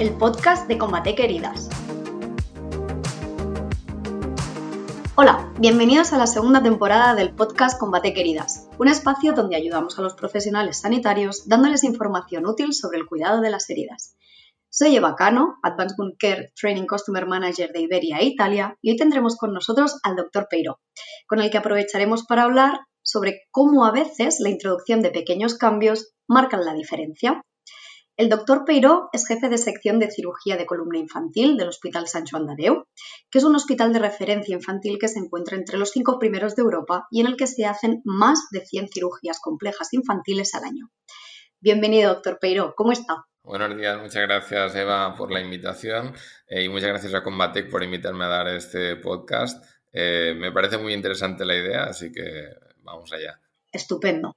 el podcast de Combate Queridas. Hola, bienvenidos a la segunda temporada del podcast Combate Queridas, un espacio donde ayudamos a los profesionales sanitarios dándoles información útil sobre el cuidado de las heridas. Soy Eva Cano, Advanced Wound Care Training Customer Manager de Iberia e Italia, y hoy tendremos con nosotros al Dr. Peiro, con el que aprovecharemos para hablar sobre cómo a veces la introducción de pequeños cambios marcan la diferencia. El doctor Peiró es jefe de sección de cirugía de columna infantil del Hospital San Joan de que es un hospital de referencia infantil que se encuentra entre los cinco primeros de Europa y en el que se hacen más de 100 cirugías complejas infantiles al año. Bienvenido, doctor Peiró. ¿Cómo está? Buenos días, muchas gracias Eva por la invitación eh, y muchas gracias a Combatec por invitarme a dar este podcast. Eh, me parece muy interesante la idea, así que vamos allá. Estupendo.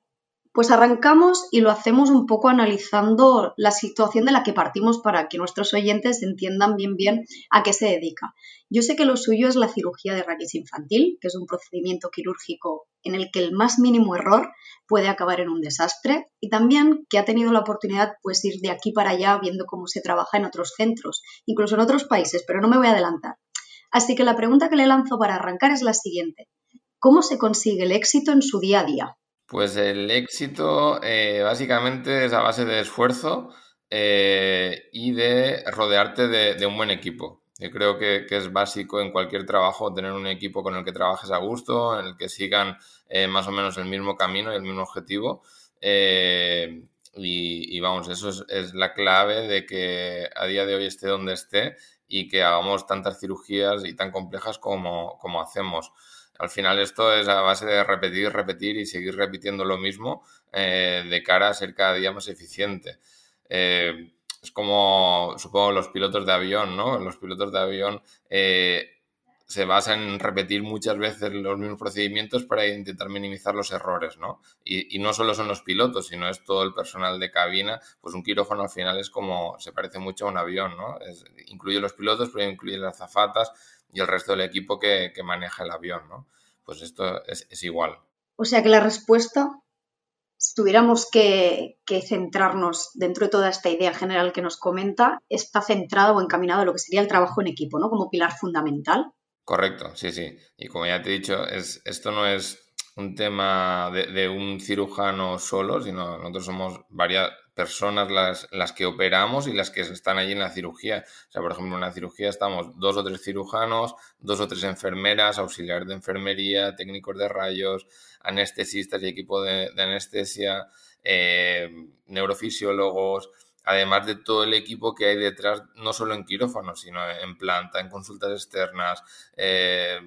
Pues arrancamos y lo hacemos un poco analizando la situación de la que partimos para que nuestros oyentes entiendan bien bien a qué se dedica. Yo sé que lo suyo es la cirugía de raquis infantil, que es un procedimiento quirúrgico en el que el más mínimo error puede acabar en un desastre y también que ha tenido la oportunidad pues ir de aquí para allá viendo cómo se trabaja en otros centros, incluso en otros países, pero no me voy a adelantar. Así que la pregunta que le lanzo para arrancar es la siguiente. ¿Cómo se consigue el éxito en su día a día? Pues el éxito eh, básicamente es a base de esfuerzo eh, y de rodearte de, un buen equipo. Yo creo que, es básico en cualquier trabajo tener un equipo con el que trabajes a gusto, en el que sigan eh, más o menos el mismo camino y el mismo objetivo. Y, vamos, eso es, la clave de que a día de hoy esté donde esté y que hagamos tantas cirugías y tan complejas como, como hacemos. Al final esto es a base de repetir, repetir y seguir repitiendo lo mismo eh, de cara a ser cada día más eficiente. Eh, es como, supongo, los pilotos de avión, ¿no? Los pilotos de avión eh, se basan en repetir muchas veces los mismos procedimientos para intentar minimizar los errores, ¿no? Y, no solo son los pilotos, sino es todo el personal de cabina, pues un quirófano al final es como, se parece mucho a un avión, ¿no? incluye los pilotos, pero incluye las zafatas, y el resto del equipo que, maneja el avión, ¿no? Pues esto es, igual. O sea que la respuesta, si tuviéramos que, centrarnos dentro de toda esta idea general que nos comenta, está centrada o encaminada a lo que sería el trabajo en equipo, ¿no? Como pilar fundamental. Correcto, sí, sí. Y como ya te he dicho, es, esto no es un tema de, de, un cirujano solo, sino nosotros somos varias, personas las, las que operamos y las que están allí en la cirugía. O sea, por ejemplo, en la cirugía estamos dos o tres cirujanos, dos o tres enfermeras, auxiliares de enfermería, técnicos de rayos, anestesistas y equipo de, anestesia, eh, neurofisiólogos, además de todo el equipo que hay detrás, no solo en quirófano, sino en planta, en consultas externas. Eh,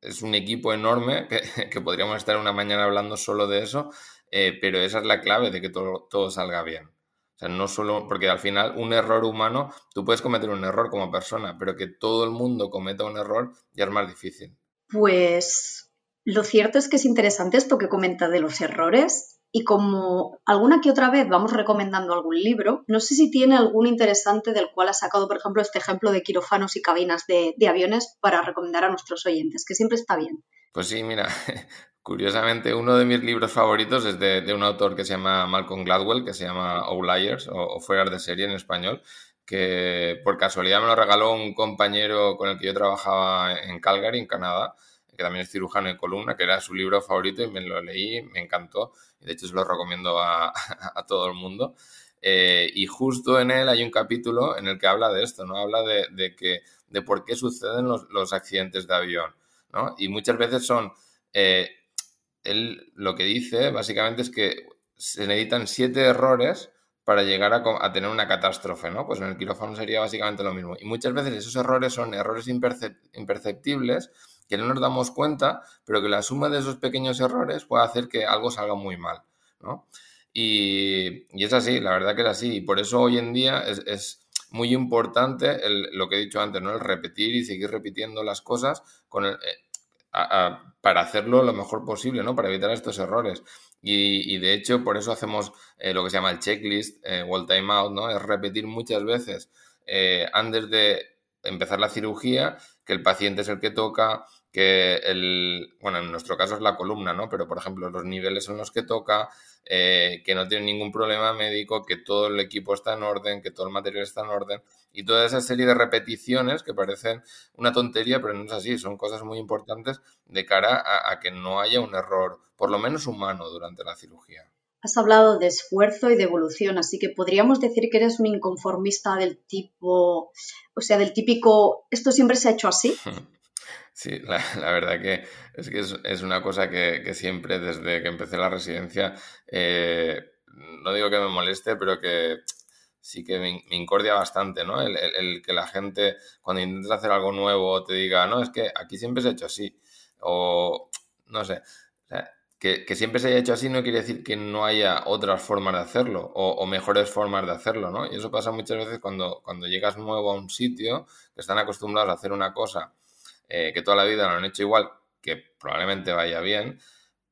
es un equipo enorme que podríamos estar una mañana hablando solo de eso eh, pero esa es la clave de que todo, todo salga bien. O sea, no solo, porque al final un error humano, tú puedes cometer un error como persona, pero que todo el mundo cometa un error ya es más difícil. Pues lo cierto es que es interesante esto que comenta de los errores y como alguna que otra vez vamos recomendando algún libro, no sé si tiene algún interesante del cual ha sacado, por ejemplo, este ejemplo de quirófanos y cabinas de, de aviones para recomendar a nuestros oyentes, que siempre está bien. Pues sí, mira, Curiosamente, uno de mis libros favoritos es de, un autor que se llama Malcolm Gladwell, que se llama Outliers o, Fuera de serie en español, que por casualidad me lo regaló un compañero con el que yo trabajaba en Calgary, en Canadá, que también es cirujano de columna, que era su libro favorito y me lo leí, me encantó. De hecho se lo recomiendo a, todo el mundo. Eh, y justo en él hay un capítulo en el que habla de esto, ¿no? Habla de, que, de por qué suceden los, accidentes de avión, ¿no? Y muchas veces son... Eh, él lo que dice básicamente es que se necesitan siete errores para llegar a, tener una catástrofe, ¿no? Pues en el quirófano sería básicamente lo mismo. Y muchas veces esos errores son errores imperceptibles que no nos damos cuenta, pero que la suma de esos pequeños errores puede hacer que algo salga muy mal, ¿no? Y, es así, la verdad que es así. Y por eso hoy en día es, muy importante lo que he dicho antes, ¿no? El repetir y seguir repitiendo las cosas con el, para hacerlo lo mejor posible, ¿no? Para evitar estos errores. Y, de hecho, por eso hacemos eh, lo que se llama el checklist, eh, Wall Time Out, ¿no? Es repetir muchas veces eh, antes de empezar la cirugía que el paciente es el que toca, que el, bueno, en nuestro caso es la columna, ¿no? Pero, por ejemplo, los niveles en los que toca, eh, que no tiene ningún problema médico, que todo el equipo está en orden, que todo el material está en orden, y toda esa serie de repeticiones que parecen una tontería, pero no es así, son cosas muy importantes de cara a que no haya un error, por lo menos humano, durante la cirugía. Has hablado de esfuerzo y de evolución, así que podríamos decir que eres un inconformista del tipo, o sea, del típico, esto siempre se ha hecho así. Sí, la, verdad que es que es, una cosa que, siempre desde que empecé la residencia, eh, no digo que me moleste, pero que sí que me, incordia bastante, ¿no? El, que la gente, cuando intentas hacer algo nuevo, te diga, no, es que aquí siempre se ha hecho así, o no sé. que, siempre se haya hecho así no quiere decir que no haya otras formas de hacerlo o, mejores formas de hacerlo, ¿no? Y eso pasa muchas veces cuando, cuando llegas nuevo a un sitio, que están acostumbrados a hacer una cosa eh, que toda la vida lo han hecho igual, que probablemente vaya bien,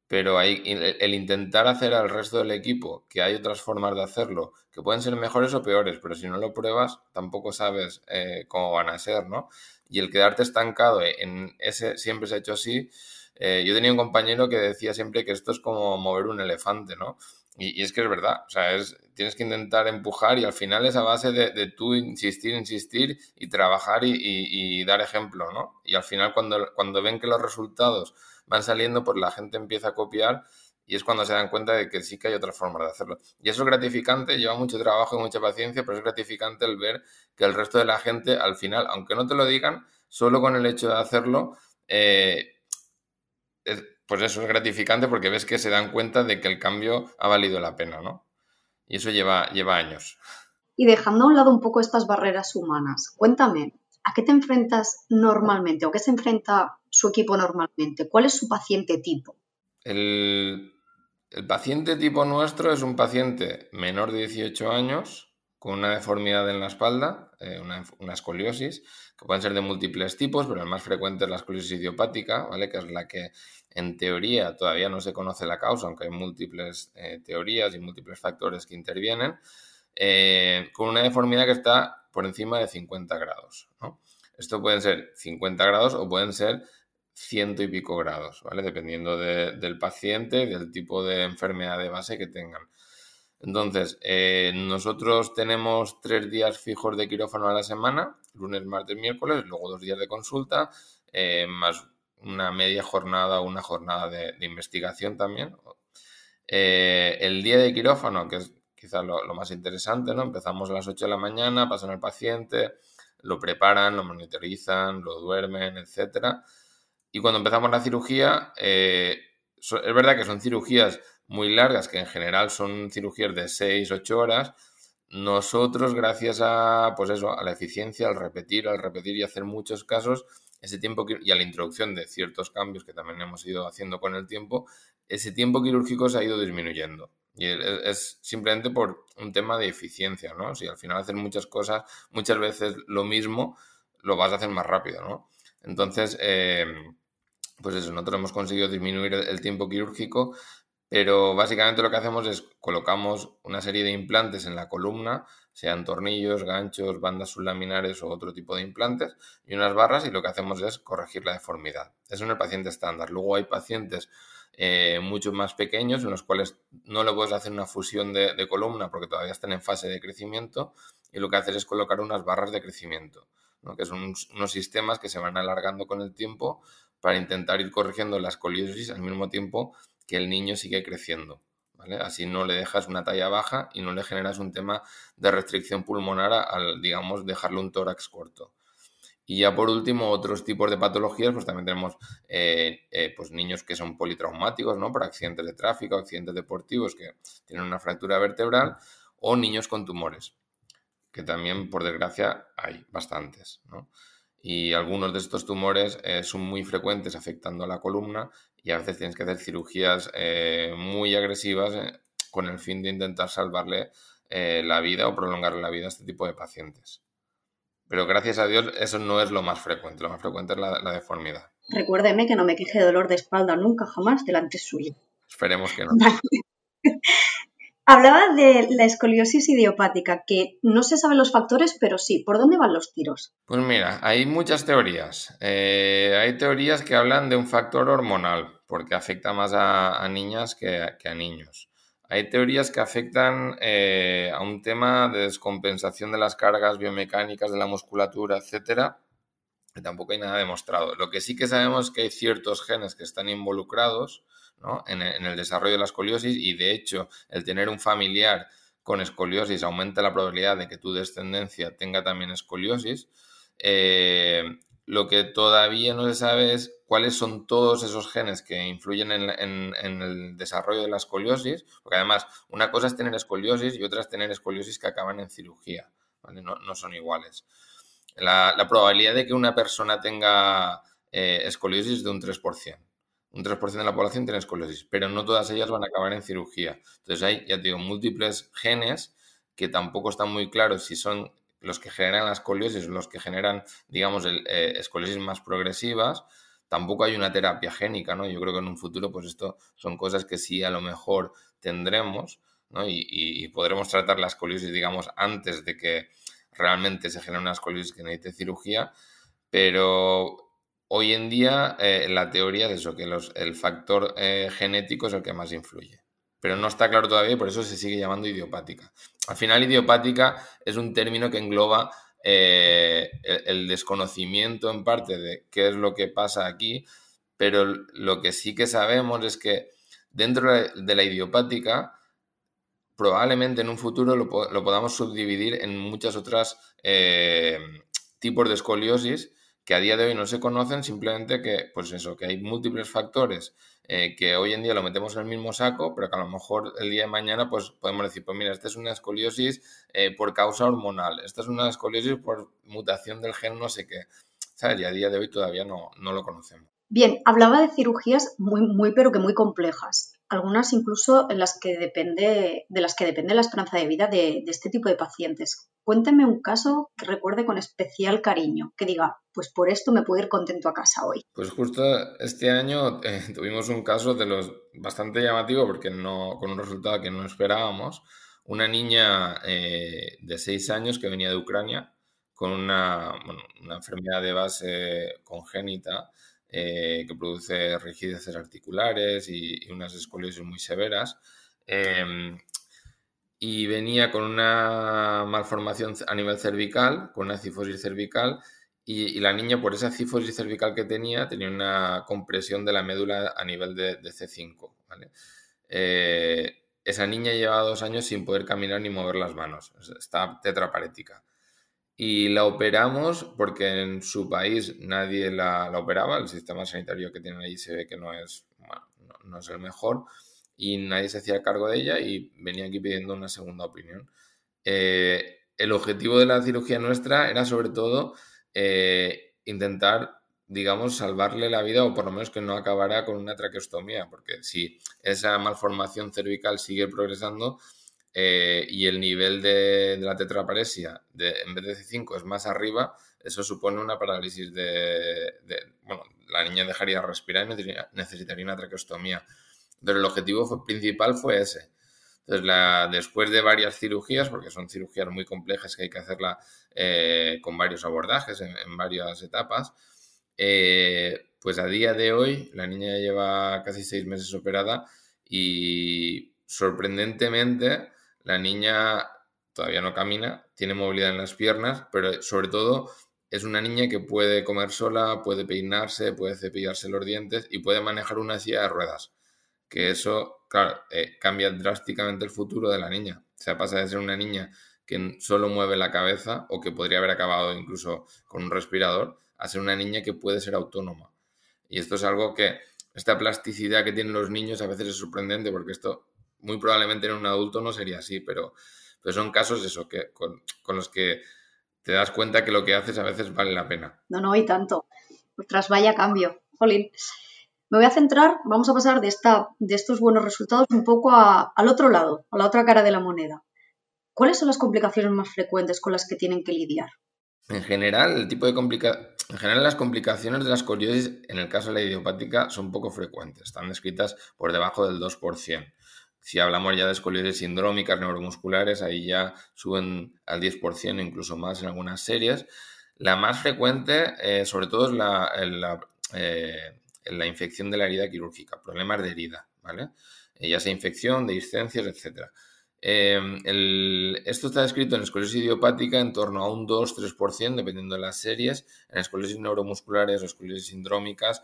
pero hay, el, intentar hacer al resto del equipo que hay otras formas de hacerlo, que pueden ser mejores o peores, pero si no lo pruebas, tampoco sabes eh, cómo van a ser, ¿no? Y el quedarte estancado en ese siempre se ha hecho así. Eh, yo tenía un compañero que decía siempre que esto es como mover un elefante, ¿no? Y, es que es verdad, o sea, es, tienes que intentar empujar y al final es a base de, tú insistir, insistir y trabajar y, dar ejemplo, ¿no? Y al final cuando, cuando ven que los resultados van saliendo, pues la gente empieza a copiar y es cuando se dan cuenta de que sí que hay otra forma de hacerlo. Y eso es gratificante, lleva mucho trabajo y mucha paciencia, pero es gratificante el ver que el resto de la gente al final, aunque no te lo digan, solo con el hecho de hacerlo, eh, pues eso es gratificante porque ves que se dan cuenta de que el cambio ha valido la pena, ¿no? Y eso lleva, lleva años. Y dejando a un lado un poco estas barreras humanas, cuéntame, ¿a qué te enfrentas normalmente o qué se enfrenta su equipo normalmente? ¿Cuál es su paciente tipo? El, paciente tipo nuestro es un paciente menor de 18 años con una deformidad en la espalda, eh, una, una, escoliosis, que pueden ser de múltiples tipos, pero el más frecuente es la escoliosis idiopática, ¿vale? Que es la que en teoría todavía no se conoce la causa, aunque hay múltiples eh, teorías y múltiples factores que intervienen, eh, con una deformidad que está por encima de 50 grados. Esto pueden ser 50 grados o pueden ser ciento y pico grados, ¿vale? Dependiendo del paciente del tipo de enfermedad de base que tengan. Entonces, eh, nosotros tenemos tres días fijos de quirófano a la semana, lunes, martes, miércoles, luego dos días de consulta, más una media jornada o una jornada de, investigación también. Eh, el día de quirófano, que es quizás lo, más interesante, ¿no? Empezamos a las 8 de la mañana, pasan al paciente, lo preparan, lo monitorizan, lo duermen, etc. Y cuando empezamos la cirugía, eh, es verdad que son cirugías muy largas, que en general son cirugías de 6, 8 horas. Nosotros, gracias a, pues eso, a la eficiencia, al repetir, al repetir y hacer muchos casos, ese tiempo y a la introducción de ciertos cambios que también hemos ido haciendo con el tiempo, ese tiempo quirúrgico se ha ido disminuyendo. Y es simplemente por un tema de eficiencia, ¿no? Si al final haces muchas cosas, muchas veces lo mismo, lo vas a hacer más rápido, ¿no? Entonces, em, pues eso, nosotros hemos conseguido disminuir el tiempo quirúrgico, pero básicamente lo que hacemos es colocamos una serie de implantes en la columna sean tornillos, ganchos, bandas sublaminares o otro tipo de implantes, y unas barras y lo que hacemos es corregir la deformidad. Eso en el paciente estándar. Luego hay pacientes eh, mucho más pequeños en los cuales no le puedes hacer una fusión de, columna porque todavía están en fase de crecimiento y lo que haces es colocar unas barras de crecimiento, que son unos sistemas que se van alargando con el tiempo para intentar ir corrigiendo la escoliosis al mismo tiempo que el niño sigue creciendo. Así no le dejas una talla baja y no le generas un tema de restricción pulmonar al, digamos, dejarle un tórax corto. Y ya por último, otros tipos de patologías, pues también tenemos eh, eh, pues niños que son politraumáticos, ¿no? Por accidentes de tráfico, accidentes deportivos que tienen una fractura vertebral, o niños con tumores, que también, por desgracia, hay bastantes, Y algunos de estos tumores eh, son muy frecuentes afectando a la columna y a veces tienes que hacer cirugías eh, muy agresivas eh, con el fin de intentar salvarle eh, la vida o prolongarle la vida a este tipo de pacientes. Pero gracias a Dios eso no es lo más frecuente, lo más frecuente es la, deformidad. Recuérdeme que no me queje de dolor de espalda nunca jamás delante suyo. Esperemos que no. Hablaba de la escoliosis idiopática, que no se saben los factores, pero sí. ¿Por dónde van los tiros? Pues mira, hay muchas teorías. Eh, hay teorías que hablan de un factor hormonal, porque afecta más a, niñas que, a niños. Hay teorías que afectan eh, a un tema de descompensación de las cargas biomecánicas de la musculatura, etcétera, que tampoco hay nada demostrado. Lo que sí que sabemos es que hay ciertos genes que están involucrados en, el desarrollo de la escoliosis y de hecho el tener un familiar con escoliosis aumenta la probabilidad de que tu descendencia tenga también escoliosis. Eh, lo que todavía no se sabe es cuáles son todos esos genes que influyen en, el desarrollo de la escoliosis, porque además una cosa es tener escoliosis y otra es tener escoliosis que acaban en cirugía, no, son iguales. La, probabilidad de que una persona tenga eh, escoliosis es de un 3% un 3% de la población tiene escoliosis, pero no todas ellas van a acabar en cirugía. Entonces hay, ya te digo, múltiples genes que tampoco están muy claros si son los que generan la escoliosis los que generan, digamos, eh, escoliosis más progresivas. Tampoco hay una terapia génica, ¿no? Yo creo que en un futuro, pues esto son cosas que sí a lo mejor tendremos, ¿no? Y, podremos tratar la escoliosis, digamos, antes de que realmente se genere una escoliosis que necesite cirugía, pero hoy en día eh, la teoría es eso, que el factor eh, genético es el que más influye. Pero no está claro todavía y por eso se sigue llamando idiopática. Al final, idiopática es un término que engloba eh, el, desconocimiento en parte de qué es lo que pasa aquí, pero lo que sí que sabemos es que dentro de la idiopática, probablemente en un futuro lo, podamos subdividir en muchas otras tipos de escoliosis que a día de hoy no se conocen, simplemente que, pues eso, que hay múltiples factores eh, que hoy en día lo metemos en el mismo saco, pero que a lo mejor el día de mañana pues podemos decir, pues mira, esta es una escoliosis eh, por causa hormonal, esta es una escoliosis por mutación del gen no sé qué, ¿sabes? Y a día de hoy todavía no, no lo conocemos. Bien, hablaba de cirugías muy, muy, pero que muy complejas algunas incluso en las que depende, de las que depende la esperanza de vida de, este tipo de pacientes. Cuénteme un caso que recuerde con especial cariño, que diga, pues por esto me puedo ir contento a casa hoy. Pues justo este año eh, tuvimos un caso de los bastante llamativo porque no, con un resultado que no esperábamos. Una niña eh, de seis años que venía de Ucrania con una, una enfermedad de base congénita eh, que produce rigideces articulares y, unas escoliosis muy severas. Em, y venía con una malformación a nivel cervical, con una cifosis cervical, y, la niña, por esa cifosis cervical que tenía, tenía una compresión de la médula a nivel de, C5. Eh, esa niña llevaba dos años sin poder caminar ni mover las manos, está tetraparética y la operamos porque en su país nadie la, operaba, el sistema sanitario que tienen allí se ve que no es, no, es el mejor y nadie se hacía cargo de ella y venía aquí pidiendo una segunda opinión. Eh, el objetivo de la cirugía nuestra era sobre todo eh, intentar, digamos, salvarle la vida o por lo menos que no acabara con una traqueostomía, porque si esa malformación cervical sigue progresando, eh, y el nivel de, la tetraparesia de, en vez de C5 es más arriba, eso supone una parálisis de, bueno, la niña dejaría de respirar y necesitaría una traqueostomía. Pero el objetivo principal fue ese. Entonces, la, después de varias cirugías, porque son cirugías muy complejas que hay que hacerla eh, con varios abordajes en, varias etapas, eh, pues a día de hoy la niña lleva casi seis meses operada y sorprendentemente la niña todavía no camina, tiene movilidad en las piernas, pero sobre todo es una niña que puede comer sola, puede peinarse, puede cepillarse los dientes y puede manejar una silla de ruedas. Que eso, claro, eh, cambia drásticamente el futuro de la niña. O sea, pasa de ser una niña que solo mueve la cabeza o que podría haber acabado incluso con un respirador a ser una niña que puede ser autónoma. Y esto es algo que, esta plasticidad que tienen los niños a veces es sorprendente porque esto muy probablemente en un adulto no sería así, pero, pero son casos eso, que, con, los que te das cuenta que lo que haces a veces vale la pena. No, no, y tanto. Tras vaya cambio. Jolín. Me voy a centrar, vamos a pasar de, esta, de estos buenos resultados un poco al otro lado, a la otra cara de la moneda. ¿Cuáles son las complicaciones más frecuentes con las que tienen que lidiar? En general, el tipo de complica... en general, las complicaciones de la escoliosis, en el caso de la idiopática, son poco frecuentes. Están descritas por debajo del 2%. Si hablamos ya de escoliosis sindrómicas neuromusculares, ahí ya suben al 10%, incluso más en algunas series. La más frecuente, eh, sobre todo, es la, eh, la, infección de la herida quirúrgica, problemas de herida, ¿vale? Eh, ya sea infección, de discencias, etc. esto está descrito en escoliosis idiopática en torno a un 2-3%, dependiendo de las series. En escoliosis neuromusculares o escoliosis sindrómicas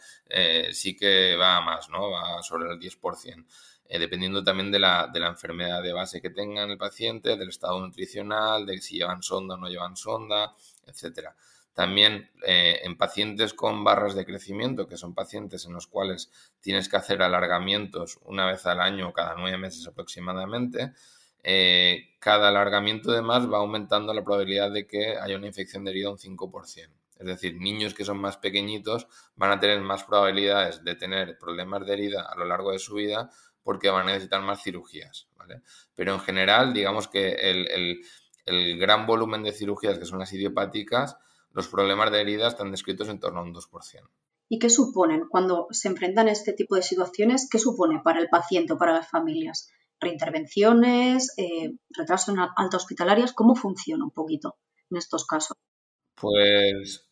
sí que va más, ¿no? Va sobre el 10%. Eh, dependiendo también de la, de la, enfermedad de base que tenga el paciente, del estado nutricional, de si llevan sonda o no llevan sonda, etc. También eh, en pacientes con barras de crecimiento, que son pacientes en los cuales tienes que hacer alargamientos una vez al año o cada nueve meses aproximadamente, eh, cada alargamiento de más va aumentando la probabilidad de que haya una infección de herida un 5%. Es decir, niños que son más pequeñitos van a tener más probabilidades de tener problemas de herida a lo largo de su vida porque van a necesitar más cirugías, ¿vale? Pero en general, digamos que el, gran volumen de cirugías que son las idiopáticas, los problemas de heridas están descritos en torno a un 2%. ¿Y qué suponen cuando se enfrentan a este tipo de situaciones? ¿Qué supone para el paciente o para las familias? ¿Reintervenciones? Eh, ¿Retraso en alta hospitalarias? ¿Cómo funciona un poquito en estos casos? Pues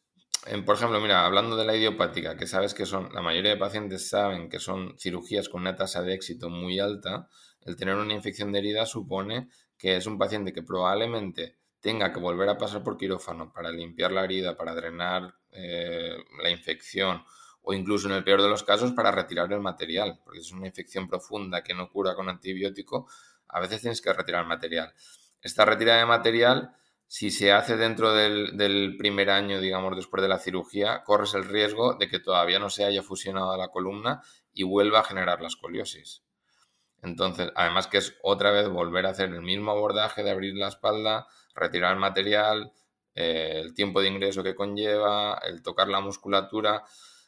por ejemplo, mira, hablando de la idiopática, que sabes que son, la mayoría de pacientes saben que son cirugías con una tasa de éxito muy alta, el tener una infección de herida supone que es un paciente que probablemente tenga que volver a pasar por quirófano para limpiar la herida, para drenar eh, la infección o incluso en el peor de los casos para retirar el material, porque es una infección profunda que no cura con antibiótico, a veces tienes que retirar material. Esta retirada de material si se hace dentro del, primer año, digamos, después de la cirugía, corres el riesgo de que todavía no se haya fusionado la columna y vuelva a generar la escoliosis. Entonces, además que es otra vez volver a hacer el mismo abordaje de abrir la espalda, retirar el material, eh, el tiempo de ingreso que conlleva, el tocar la musculatura.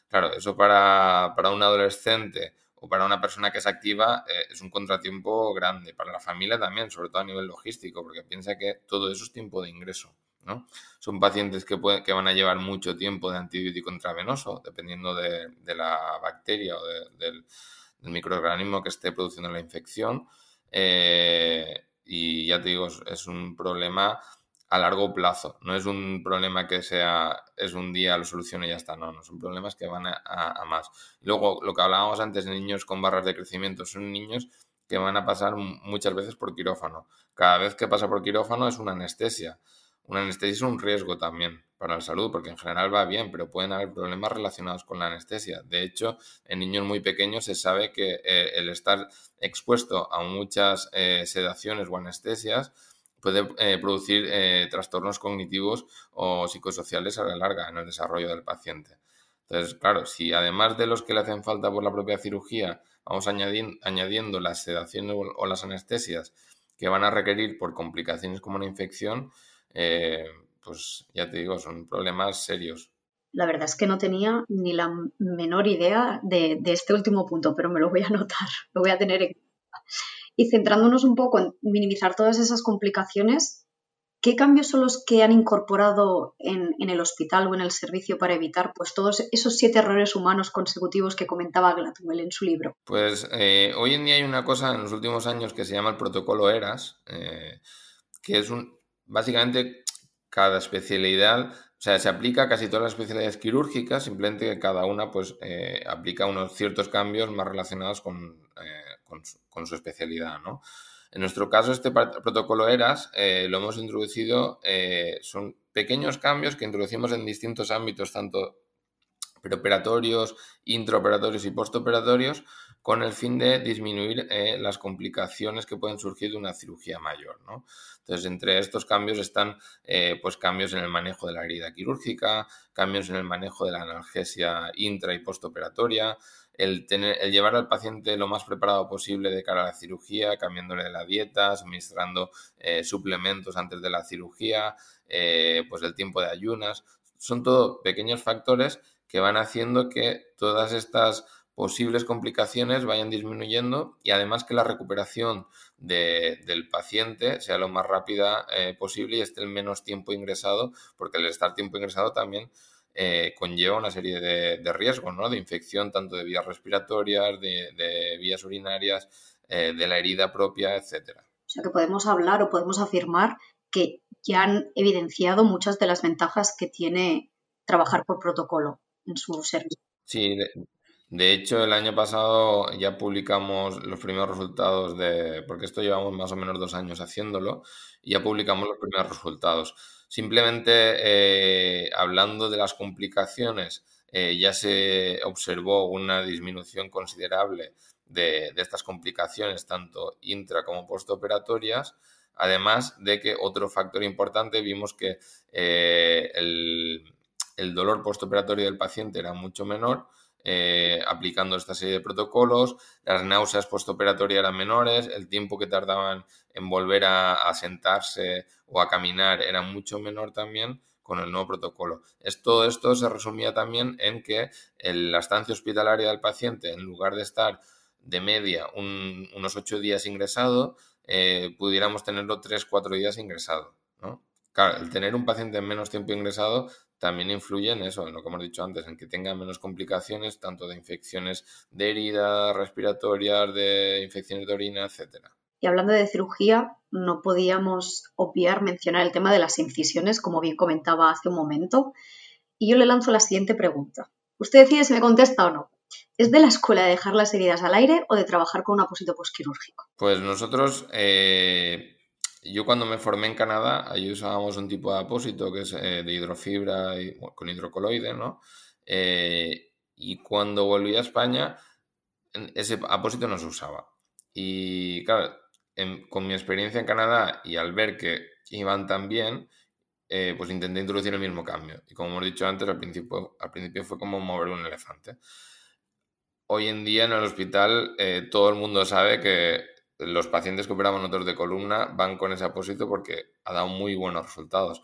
Claro, eso para, para un adolescente o para una persona que es activa eh, es un contratiempo grande. Para la familia también, sobre todo a nivel logístico, porque piensa que todo eso es tiempo de ingreso. ¿no? Son pacientes que, que van a llevar mucho tiempo de antibiótico intravenoso, dependiendo de, la bacteria o del, microorganismo que esté produciendo la infección. Eh, y ya te digo, es un problema a largo plazo. No es un problema que sea, es un día, lo solucione y ya está. No, no, son problemas que van a, más. luego, lo que hablábamos antes de niños con barras de crecimiento, son niños que van a pasar muchas veces por quirófano. Cada vez que pasa por quirófano es una anestesia. Una anestesia es un riesgo también para la salud, porque en general va bien, pero pueden haber problemas relacionados con la anestesia. De hecho, en niños muy pequeños se sabe que eh, el estar expuesto a muchas eh, sedaciones o anestesias puede eh, producir eh, trastornos cognitivos o psicosociales a la larga en el desarrollo del paciente. Entonces, claro, si además de los que le hacen falta por la propia cirugía, vamos añadiendo, las sedaciones o las anestesias que van a requerir por complicaciones como una infección, eh, pues ya te digo, son problemas serios. La verdad es que no tenía ni la menor idea de, de este último punto, pero me lo voy a anotar, lo voy a tener en cuenta. Y centrándonos un poco en minimizar todas esas complicaciones, ¿qué cambios son los que han incorporado en, el hospital o en el servicio para evitar pues, todos esos siete errores humanos consecutivos que comentaba Gladwell en su libro? Pues eh, hoy en día hay una cosa en los últimos años que se llama el protocolo ERAS, eh, que es un, básicamente cada especialidad, o sea, se aplica a casi todas las especialidades quirúrgicas, simplemente que cada una pues eh, aplica unos ciertos cambios más relacionados con con su, especialidad, ¿no? En nuestro caso, este protocolo ERAS eh, lo hemos introducido, eh, son pequeños cambios que introducimos en distintos ámbitos, tanto preoperatorios, intraoperatorios y postoperatorios, con el fin de disminuir eh, las complicaciones que pueden surgir de una cirugía mayor. Entonces, entre estos cambios están pues cambios en el manejo de la herida quirúrgica, cambios en el manejo de la analgesia intra y postoperatoria, el, tener, el llevar al paciente lo más preparado posible de cara a la cirugía, cambiándole la dieta, suministrando eh, suplementos antes de la cirugía, eh, pues el tiempo de ayunas. Son todo pequeños factores que van haciendo que todas estas posibles complicaciones vayan disminuyendo y además que la recuperación del paciente sea lo más rápida eh, posible y esté el menos tiempo ingresado, porque el estar tiempo ingresado también eh, conlleva una serie de, riesgos, ¿no? De infección tanto de vías respiratorias, de, vías urinarias, eh, de la herida propia, etc. O sea que podemos hablar o podemos afirmar que ya han evidenciado muchas de las ventajas que tiene trabajar por protocolo en su servicio. Sí, de, hecho el año pasado ya publicamos los primeros resultados de, porque esto llevamos más o menos dos años haciéndolo, y ya publicamos los primeros resultados. Simplemente eh, hablando de las complicaciones, eh, ya se observó una disminución considerable de, estas complicaciones, tanto intra como postoperatorias, Además de que otro factor importante, vimos que eh, el, dolor postoperatorio del paciente era mucho menor, eh, aplicando esta serie de protocolos, las náuseas postoperatorias eran menores, el tiempo que tardaban en volver a, sentarse o a caminar era mucho menor también con el nuevo protocolo. todo esto se resumía también en que la estancia hospitalaria del paciente, en lugar de estar de media unos ocho días ingresado, eh, pudiéramos tenerlo 3-4 días ingresado. Claro, el tener un paciente en menos tiempo ingresado también influye en eso, en lo que hemos dicho antes, en que tenga menos complicaciones, tanto de infecciones de heridas respiratorias, de infecciones de orina, etc. Y hablando de cirugía, no podíamos obviar mencionar el tema de las incisiones, como bien comentaba hace un momento. Y yo le lanzo la siguiente pregunta. Usted decide si me contesta o no. ¿Es de la escuela de dejar las heridas al aire o de trabajar con un apósito postquirúrgico? Pues nosotros, eh, yo cuando me formé en Canadá, ahí usábamos un tipo de apósito que es eh, de hidrofibra con hidrocoloide, ¿no? Eh, y cuando volví a España, ese apósito no se usaba. Y claro, con mi experiencia en Canadá y al ver que iban tan bien, pues intenté introducir el mismo cambio. Y como hemos dicho antes, al principio, al principio fue como mover un elefante hoy en día en el hospital eh, todo el mundo sabe que los pacientes que operamos nosotros de columna van con ese apósito porque ha dado muy buenos resultados.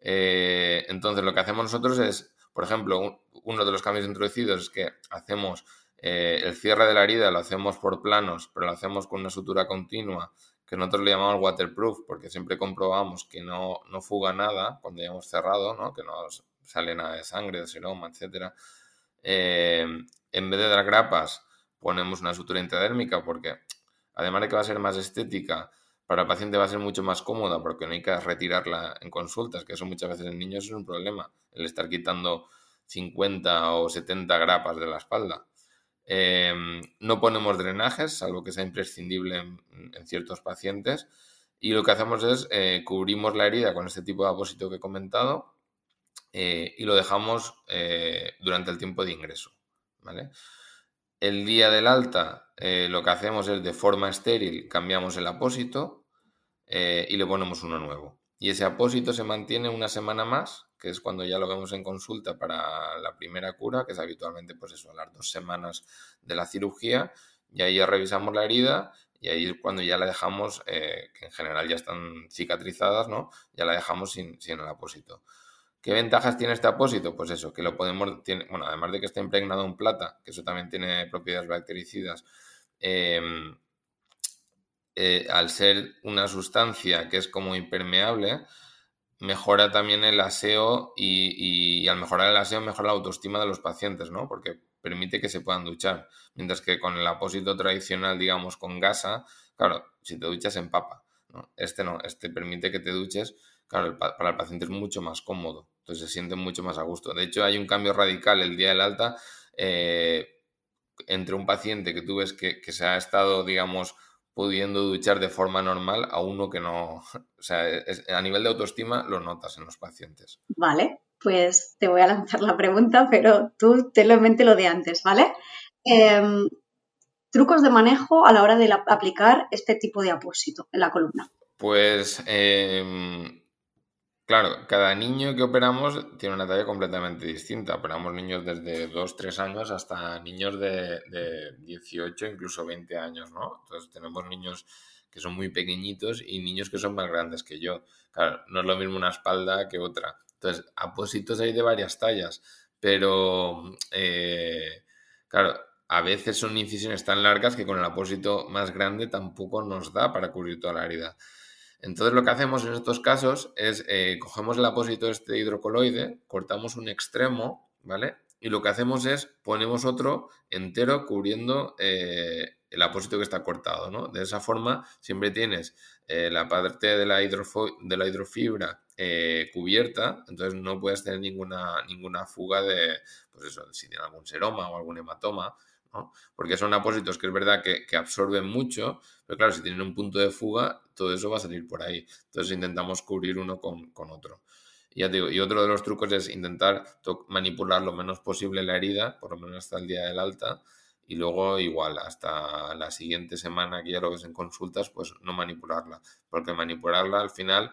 Eh, entonces, lo que hacemos nosotros es, por ejemplo, uno de los cambios introducidos es que hacemos eh, el cierre de la herida, lo hacemos por planos, pero lo hacemos con una sutura continua, que nosotros le llamamos waterproof, porque siempre comprobamos que no, no fuga nada cuando ya hemos cerrado, ¿no? que no sale nada de sangre, de seroma, etc en vez de dar grapas, ponemos una sutura intradérmica porque además de que va a ser más estética, para el paciente va a ser mucho más cómoda porque no hay que retirarla en consultas, que eso muchas veces en niños es un problema, el estar quitando 50 o 70 grapas de la espalda. Em, no ponemos drenajes, salvo que sea imprescindible en, ciertos pacientes. Y lo que hacemos es eh, cubrimos la herida con este tipo de apósito que he comentado eh, y lo dejamos eh, durante el tiempo de ingreso. El día del alta eh, lo que hacemos es de forma estéril cambiamos el apósito eh, y le ponemos uno nuevo. Y ese apósito se mantiene una semana más, que es cuando ya lo vemos en consulta para la primera cura, que es habitualmente pues eso, a las dos semanas de la cirugía, y ahí ya revisamos la herida y ahí es cuando ya la dejamos, eh, que en general ya están cicatrizadas, ¿no? Ya la dejamos sin, sin el apósito. ¿Qué ventajas tiene este apósito? Pues eso, que lo podemos, bueno, además de que está impregnado en plata, que eso también tiene propiedades bactericidas, em, eh, al ser una sustancia que es como impermeable, mejora también el aseo y, al mejorar el aseo mejora la autoestima de los pacientes, ¿no? Porque permite que se puedan duchar. Mientras que con el apósito tradicional, digamos, con gasa, claro, si te duchas en papa, ¿no? Este no, este permite que te duches claro, para el paciente es mucho más cómodo, entonces se siente mucho más a gusto. De hecho, hay un cambio radical el día del alta eh, entre un paciente que tú ves que, se ha estado, digamos, pudiendo duchar de forma normal a uno que no, o sea, a nivel de autoestima lo notas en los pacientes. Vale, pues te voy a lanzar la pregunta, pero tú te lo en mente lo de antes, ¿vale? Em, trucos de manejo a la hora de aplicar este tipo de apósito en la columna. Pues em, Claro, cada niño que operamos tiene una talla completamente distinta. Operamos niños desde 2, 3 años hasta niños de, de 18, incluso 20 años, ¿no? Entonces tenemos niños que son muy pequeñitos y niños que son más grandes que yo. Claro, no es lo mismo una espalda que otra. Entonces, apósitos hay de varias tallas, pero, eh, claro, a veces son incisiones tan largas que con el apósito más grande tampoco nos da para cubrir toda la herida. Entonces lo que hacemos en estos casos es eh, cogemos el apósito este hidrocoloide, cortamos un extremo, ¿vale? Y lo que hacemos es ponemos otro entero cubriendo eh, el apósito que está cortado, ¿no? De esa forma siempre tienes eh, la parte de la, de la hidrofibra eh, cubierta, entonces no puedes tener ninguna, ninguna fuga de, pues eso, si tiene algún seroma o algún hematoma, Porque son apósitos que es verdad que, absorben mucho, pero claro, si tienen un punto de fuga, todo eso va a salir por ahí. Entonces intentamos cubrir uno con, con otro. Y, ya digo, y otro de los trucos es intentar manipular lo menos posible la herida, por lo menos hasta el día del alta, y luego igual hasta la siguiente semana que ya lo ves en consultas, pues no manipularla, porque manipularla al final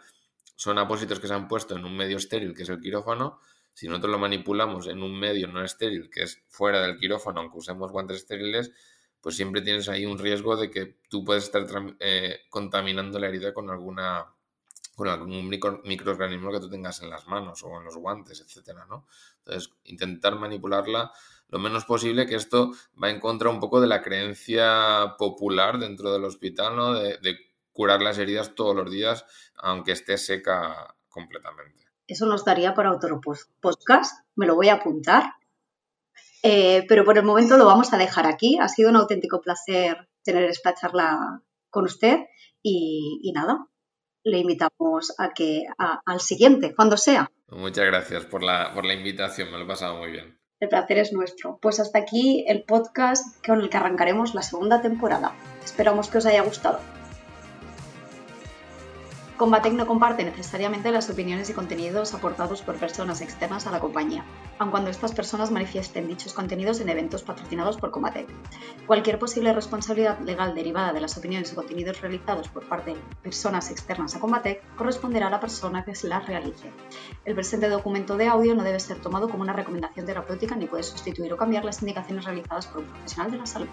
son apósitos que se han puesto en un medio estéril, que es el quirófano, si nosotros lo manipulamos en un medio no estéril, que es fuera del quirófano, aunque usemos guantes estériles, pues siempre tienes ahí un riesgo de que tú puedes estar eh, contaminando la herida con alguna con algún micro, microorganismo que tú tengas en las manos o en los guantes, etcétera, ¿no? Entonces, intentar manipularla lo menos posible, que esto va en contra un poco de la creencia popular dentro del hospital, ¿no? De, curar las heridas todos los días, aunque esté seca completamente. Eso nos daría para otro podcast, me lo voy a apuntar. Eh, pero por el momento lo vamos a dejar aquí. Ha sido un auténtico placer tener esta charla con usted y, y nada, le invitamos a que al siguiente, cuando sea. Muchas gracias por la, por la invitación, me lo he pasado muy bien. El placer es nuestro. Pues hasta aquí el podcast con el que arrancaremos la segunda temporada. Esperamos que os haya gustado. Combatec no comparte necesariamente las opiniones y contenidos aportados por personas externas a la compañía, aun cuando estas personas manifiesten dichos contenidos en eventos patrocinados por Combatec. Cualquier posible responsabilidad legal derivada de las opiniones y contenidos realizados por parte de personas externas a Combatec corresponderá a la persona que las realice. El presente documento de audio no debe ser tomado como una recomendación terapéutica ni puede sustituir o cambiar las indicaciones realizadas por un profesional de la salud.